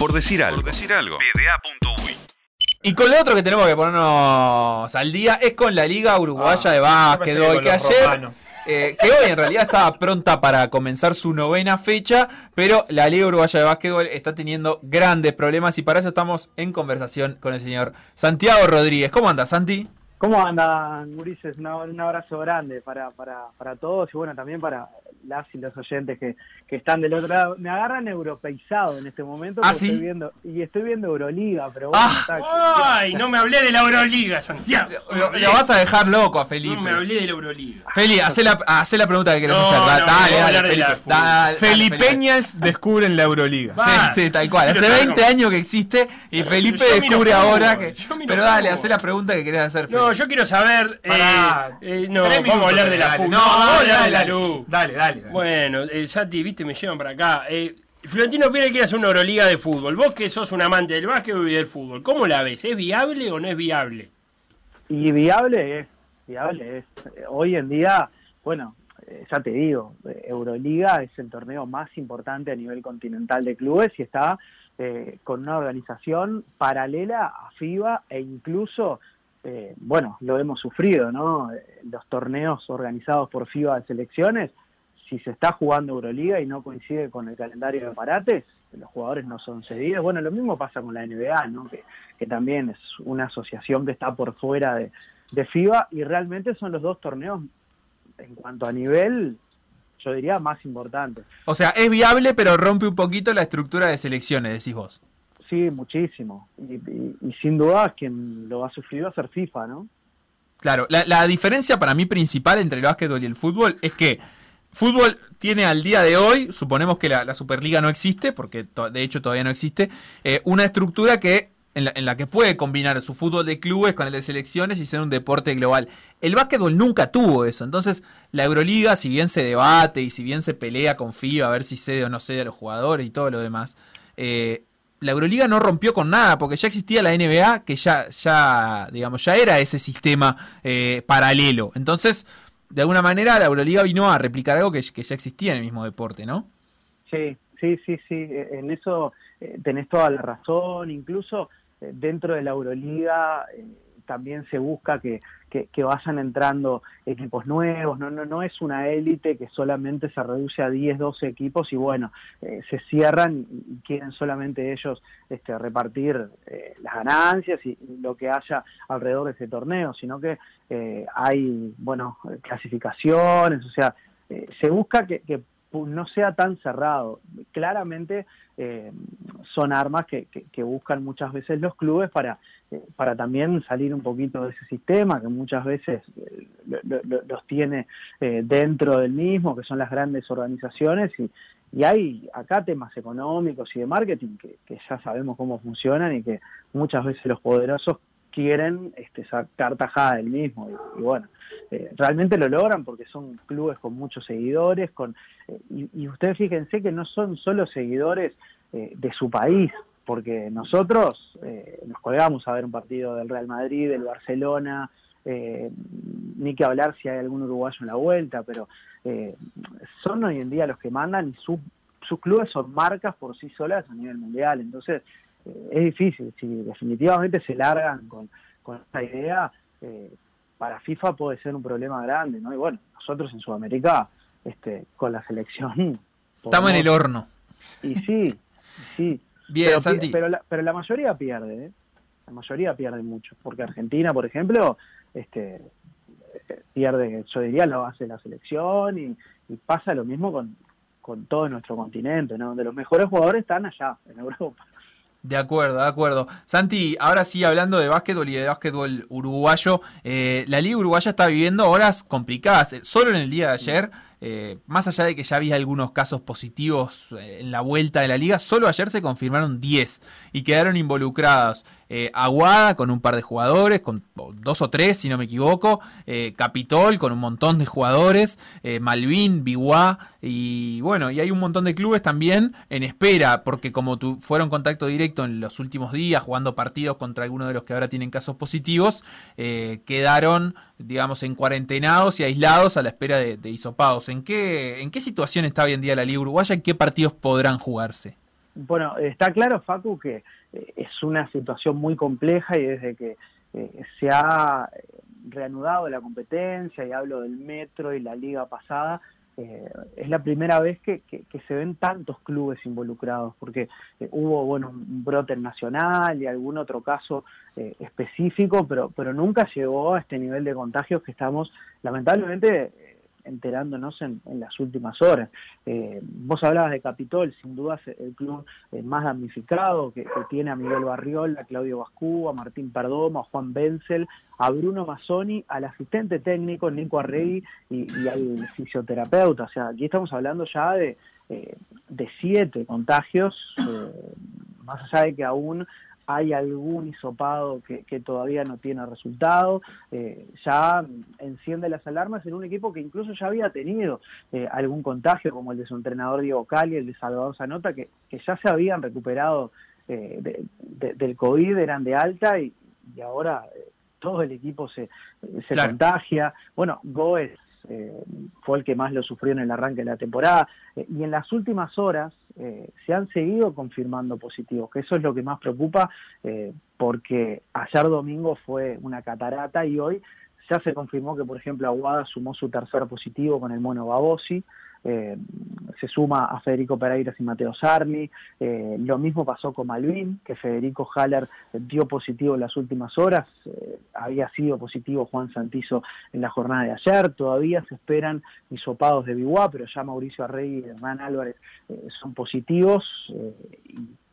Por decir algo. Por decir algo. Y con lo otro que tenemos que ponernos al día es con la Liga Uruguaya Ah, de Básquetbol, yo pensé que, ayer, eh, que hoy en realidad estaba pronta para comenzar su novena fecha, pero la Liga Uruguaya de Básquetbol está teniendo grandes problemas y para eso estamos en conversación con el señor Santiago Rodríguez. ¿Cómo anda, Santi? ¿Cómo andan, Gurises? Un, un abrazo grande para, para, para todos y bueno, también para las y los oyentes que, que están del otro lado. Me agarran europeizado en este momento ¿Ah, sí? estoy viendo, y estoy viendo Euroliga, pero bueno, Ah. está- Ay, no me hablé de la Euroliga, Santiago. Lo, lo vas a dejar loco a Felipe. No me hablé de la Euroliga. Feli, hacé la, hacé la pregunta que querés No, hacer. no, dale, no, dale, dale, hablar de Felipe. Dale, dale, Felipe. Felipeñas descubren la Euroliga. Va. Sí, sí, tal cual. Hace Quiero saber 20 cómo- años que existe y Felipe descubre fútbol, ahora que. Pero dale, hacé la pregunta que querés hacer, No, yo quiero saber. eh, Pará. eh, no, vamos minutos, a hablar de la dale. fútbol. No, vamos a dale, hablar de la luz. Dale, dale. dale. Bueno, eh, Santi, viste, me llevan para acá. Eh, Florentino Pérez quiere hacer una Euroliga de fútbol. Vos que sos un amante del básquet y del fútbol, ¿cómo la ves? ¿Es viable o no es viable? Y viable es, viable es. Eh, Hoy en día, bueno, eh, ya te digo, eh, Euroliga es el torneo más importante a nivel continental de clubes y está eh, con una organización paralela a FIBA e incluso, eh, bueno, lo hemos sufrido, ¿no? Los torneos organizados por FIBA de selecciones, si se está jugando Euroliga y no coincide con el calendario de parates, los jugadores no son cedidos. Bueno, lo mismo pasa con la NBA, ¿no? Que, que también es una asociación que está por fuera de, de FIBA y realmente son los dos torneos en cuanto a nivel, yo diría, más importantes. O sea, es viable, pero rompe un poquito la estructura de selecciones, decís vos. Sí, muchísimo. Y, y- y sin duda quien lo ha sufrido a ser FIFA, ¿no? Claro, la, diferencia para mí principal entre el básquetbol y el fútbol es que fútbol tiene al día de hoy, suponemos que la, Superliga no existe, porque de hecho todavía no existe, eh, una estructura que en la, en la que puede combinar su fútbol de clubes con el de selecciones y ser un deporte global. El básquetbol nunca tuvo eso, entonces la Euroliga, si bien se debate y si bien se pelea con FIBA a ver si cede o no cede a los jugadores y todo lo demás, eh, la Euroliga no rompió con nada, porque ya existía la NBA, que ya, ya, digamos, ya era ese sistema eh, paralelo. Entonces, de alguna manera, la Euroliga vino a replicar algo que, ya existía en el mismo deporte, ¿no? Sí, sí, sí, sí. Eh, En eso eh, tenés toda la razón. Incluso eh, dentro de la Euroliga también se busca que, que, que vayan entrando equipos nuevos. No, no, no es una élite que solamente se reduce a 10, 12 equipos y bueno, eh, se cierran y, quieren solamente ellos este, repartir eh, las ganancias y, lo que haya alrededor de ese torneo, sino que eh, hay, bueno, clasificaciones, o sea, eh, se busca que, que no sea tan cerrado. Claramente eh, son armas que, que- que buscan muchas veces los clubes para, eh, para también salir un poquito de ese sistema que muchas veces eh, lo- lo- lo- los tiene eh, dentro del mismo, que son las grandes organizaciones y, y hay acá temas económicos y de marketing que, que ya sabemos cómo funcionan y que muchas veces los poderosos quieren este, sacar tajada del mismo y, y bueno, eh, realmente lo logran porque son clubes con muchos seguidores, con eh, y, y ustedes fíjense que no son solo seguidores eh, de su país, porque nosotros eh, nos colgamos a ver un partido del Real Madrid, del Barcelona, eh, ni que hablar si hay algún uruguayo en la vuelta, pero son hoy en día los que mandan y sus sus clubes son marcas por sí solas a nivel mundial, entonces es difícil, si definitivamente se largan con, con esta idea, eh, para FIFA puede ser un problema grande, ¿no? Y bueno, nosotros en Sudamérica, este, con la selección... Estamos en el horno. Y sí, y sí. Bien, pero, Santi. pero, la, pero la mayoría pierde, ¿eh? La mayoría pierde mucho, porque Argentina, por ejemplo, este pierde, yo diría, lo hace la selección y, y pasa lo mismo con, con todo nuestro continente, ¿no? De los mejores jugadores están allá, en Europa. De acuerdo, de acuerdo. Santi, ahora sí, hablando de básquetbol y de básquetbol uruguayo, eh, la Liga Uruguaya está viviendo horas complicadas. Eh, Solo en el día de ayer, eh, más allá de que ya había algunos casos positivos eh, en la vuelta de la liga, solo ayer se confirmaron 10 y quedaron involucrados eh, Aguada con un par de jugadores, con dos o tres si no me equivoco, Capitol con un montón de jugadores, Malvin, Biguá y bueno, y hay un montón de clubes también en espera, porque como tu, fueron contacto directo en los últimos días jugando partidos contra algunos de los que ahora tienen casos positivos, quedaron digamos en cuarentenados y aislados a la espera de, de. ¿En qué, ¿En qué situación está hoy en día la Liga Uruguaya y qué partidos podrán jugarse? Bueno, está claro, Facu, que eh, es una situación muy compleja y desde que eh, se ha reanudado la competencia, y hablo del metro y la liga pasada, eh, es la primera vez que, se ven tantos clubes involucrados, porque hubo bueno un brote nacional y algún otro caso específico, pero, pero nunca llegó a este nivel de contagios que estamos lamentablemente enterándonos en, las últimas horas. Eh, vos hablabas de Capitol, sin duda es el club eh, más damnificado, que, tiene a Miguel Barriol, a Claudio Bascú, a Martín Perdomo, a Juan Benzel, a Bruno Mazzoni, al asistente técnico Nico Arregui y, al fisioterapeuta. O sea, aquí estamos hablando ya de, eh, de siete contagios, más allá de que aún hay algún hisopado que, todavía no tiene resultado, eh, ya enciende las alarmas en un equipo que incluso ya había tenido eh, algún contagio, como el de su entrenador Diego Cali, el de Salvador Zanota, que, ya se habían recuperado eh, del COVID, eran de alta y, ahora todo el equipo se, se contagia. Bueno, Goes eh, fue el que más lo sufrió en el arranque de la temporada. Eh, y en las últimas horas eh, se han seguido confirmando positivos, que eso es lo que más preocupa, porque ayer domingo fue una catarata y hoy ya se confirmó que, por ejemplo, Aguada sumó su tercer positivo con el mono Babosi. Eh, se suma a Federico Pereiras y Mateo Sarni. Eh, lo mismo pasó con Malvin, que Federico Haller dio positivo en las últimas horas. Eh, había sido positivo Juan Santizo en la jornada de ayer. Todavía se esperan hisopados de Biguá, pero ya Mauricio Arrey y Hernán Álvarez son positivos.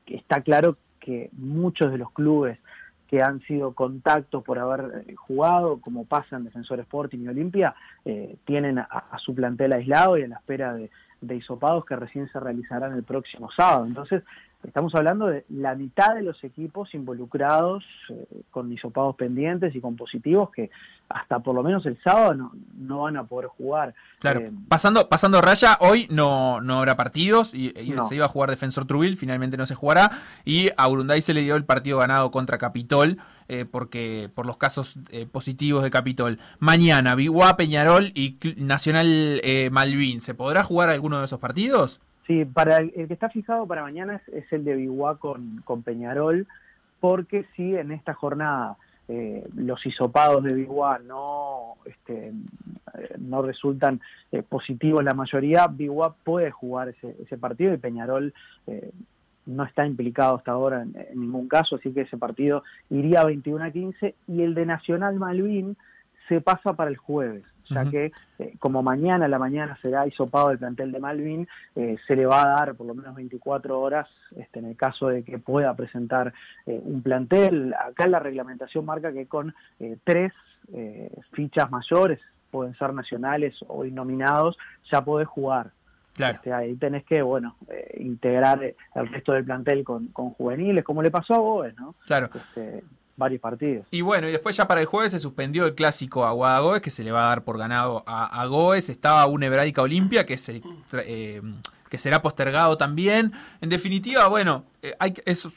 y está claro que muchos de los clubes que han sido contactos por haber eh, jugado, como pasa en Defensor Sporting y Olimpia, eh, tienen a, su plantel aislado y en la espera de, de hisopados que recién se realizarán el próximo sábado. Entonces, Estamos hablando de la mitad de los equipos involucrados eh, con hisopados pendientes y con positivos que hasta por lo menos el sábado no, no van a poder jugar. Claro, eh, pasando, pasando raya, hoy no, no habrá partidos y, se iba a jugar Defensor Trubil, finalmente no se jugará y a Urunday se le dio el partido ganado contra Capitol eh, porque por los casos positivos de Capitol. Mañana, Biguá, Peñarol y Nacional Malvin, ¿se podrá jugar alguno de esos partidos? Sí, para el, que está fijado para mañana es, el de Biguá con, Peñarol, porque si en esta jornada eh, los hisopados de Biguá no, este, no resultan eh, positivos la mayoría, Biguá puede jugar ese, partido y Peñarol eh, no está implicado hasta ahora en, en, ningún caso, así que ese partido iría a 21 a 15 y el de Nacional Malvin se pasa para el jueves ya que eh, como mañana a la mañana será hisopado el plantel de Malvin, eh, se le va a dar por lo menos 24 horas este, en el caso de que pueda presentar eh, un plantel. Acá la reglamentación marca que con tres fichas mayores, pueden ser nacionales o innominados, ya podés jugar. Claro. Este, ahí tenés que, bueno, integrar el resto del plantel con, con, juveniles, como le pasó a vos, ¿no? Claro. Este, varios partidos. Y bueno, y después ya para el jueves se suspendió el clásico Aguada Goes, que se le va a dar por ganado a, Goes. Estaba una Hebraica Olimpia, que, se, eh, que será postergado también. En definitiva, bueno, eh, hay eso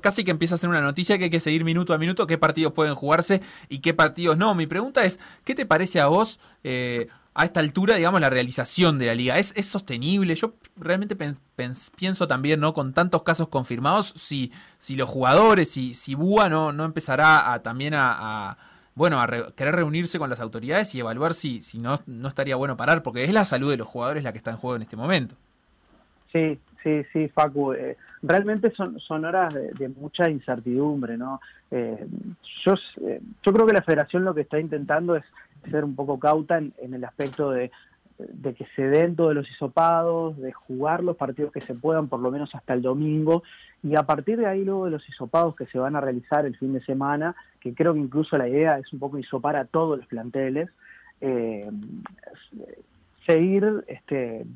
casi que empieza a ser una noticia que hay que seguir minuto a minuto qué partidos pueden jugarse y qué partidos no. Mi pregunta es, ¿qué te parece a vos? Eh, a esta altura, digamos, la realización de la liga. ¿Es, es sostenible? Yo realmente pienso también, ¿no? Con tantos casos confirmados, si, si los jugadores, si, si Búa no, no empezará a, también a, bueno, a querer reunirse con las autoridades y evaluar si, si no, no estaría bueno parar, porque es la salud de los jugadores la que está en juego en este momento. Sí, sí, sí, Facu. Eh, realmente son, son horas de, mucha incertidumbre, ¿no? Eh, yo, eh, yo creo que la federación lo que está intentando es ser un poco cauta en, el aspecto de, que se den todos los hisopados, de jugar los partidos que se puedan, por lo menos hasta el domingo, y a partir de ahí luego de los hisopados que se van a realizar el fin de semana, que creo que incluso la idea es un poco hisopar a todos los planteles, eh, seguir este,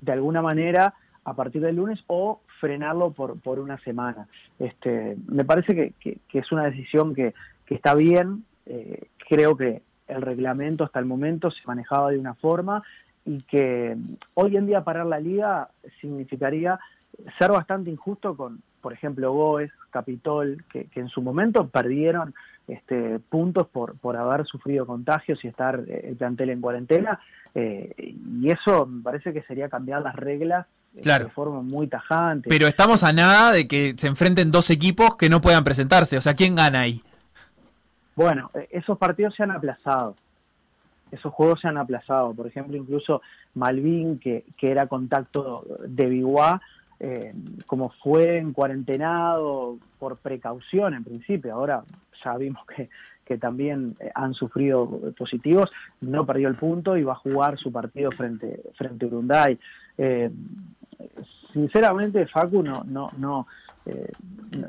de alguna manera a partir del lunes o frenarlo por, por una semana. Este, me parece que, es una decisión que, está bien, eh, creo que el reglamento hasta el momento se manejaba de una forma y que hoy en día parar la liga significaría ser bastante injusto con, por ejemplo, Goes, Capitol, que, en su momento perdieron este, puntos por, por haber sufrido contagios y estar eh, el plantel en cuarentena, eh, y eso me parece que sería cambiar las reglas Claro. de forma muy tajante. Pero estamos a nada de que se enfrenten dos equipos que no puedan presentarse. O sea, ¿quién gana ahí? Bueno, eh, esos partidos se han aplazado. Esos juegos se han aplazado. Por ejemplo, incluso Malvin, que, que era contacto de Biguá, eh, como fue en cuarentenado por precaución en principio, ahora ya vimos que, que también eh, han sufrido positivos, no perdió el punto y va a jugar su partido frente, frente a Urunday. Eh, sinceramente, Facu, no, no, no, eh,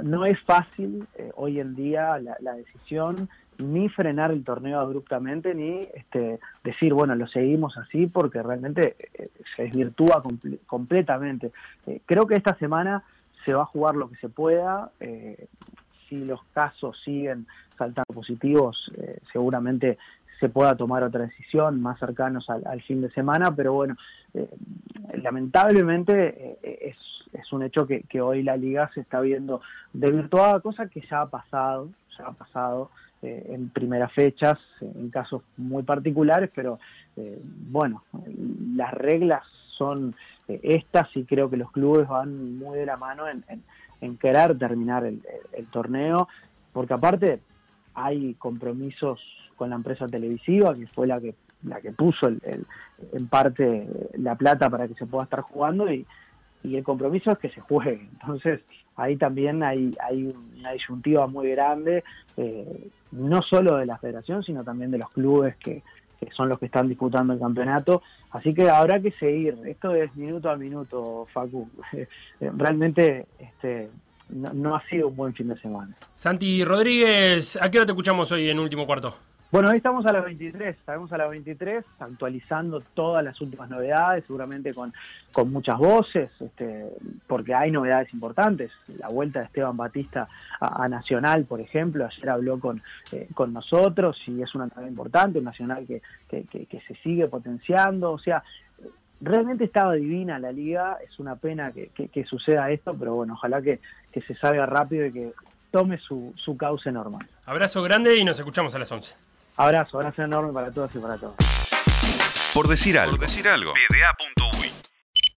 no es fácil eh, hoy en día la, decisión ni frenar el torneo abruptamente ni este, decir bueno lo seguimos así porque realmente eh, se desvirtúa comple completamente creo que esta semana se va a jugar lo que se pueda si los casos siguen saltando positivos seguramente se pueda tomar otra decisión más cercanos al, al fin de semana pero bueno lamentablemente es es un hecho que, hoy la liga se está viendo desvirtuada, cosa que ya ha pasado, ya ha pasado eh, en primeras fechas, en casos muy particulares, pero eh, bueno, las reglas son eh, estas y creo que los clubes van muy de la mano en, querer terminar el, el, el, torneo, porque aparte hay compromisos con la empresa televisiva, que fue la que la que puso el, en parte la plata para que se pueda estar jugando y, y el compromiso es que se juegue. Entonces, ahí también hay, hay una disyuntiva muy grande, eh, no solo de la federación, sino también de los clubes que, que, son los que están disputando el campeonato. Así que habrá que seguir. Esto es minuto a minuto, Facu. Realmente este, no, no ha sido un buen fin de semana. Santi Rodríguez, ¿a qué hora te escuchamos hoy en último cuarto? Bueno, hoy estamos a las 23, estamos a las 23 actualizando todas las últimas novedades, seguramente con, con muchas voces, este, porque hay novedades importantes. La vuelta de Esteban Batista a, Nacional, por ejemplo, ayer habló con, eh, con nosotros y es una novedad importante, un Nacional que, que, se sigue potenciando, o sea, realmente estaba divina la liga, es una pena que, que, que suceda esto, pero bueno, ojalá que, que se salga rápido y que tome su, su cauce normal. Abrazo grande y nos escuchamos a las 11. Abrazo, abrazo enorme para todos y para todos. Por decir algo. Por decir algo.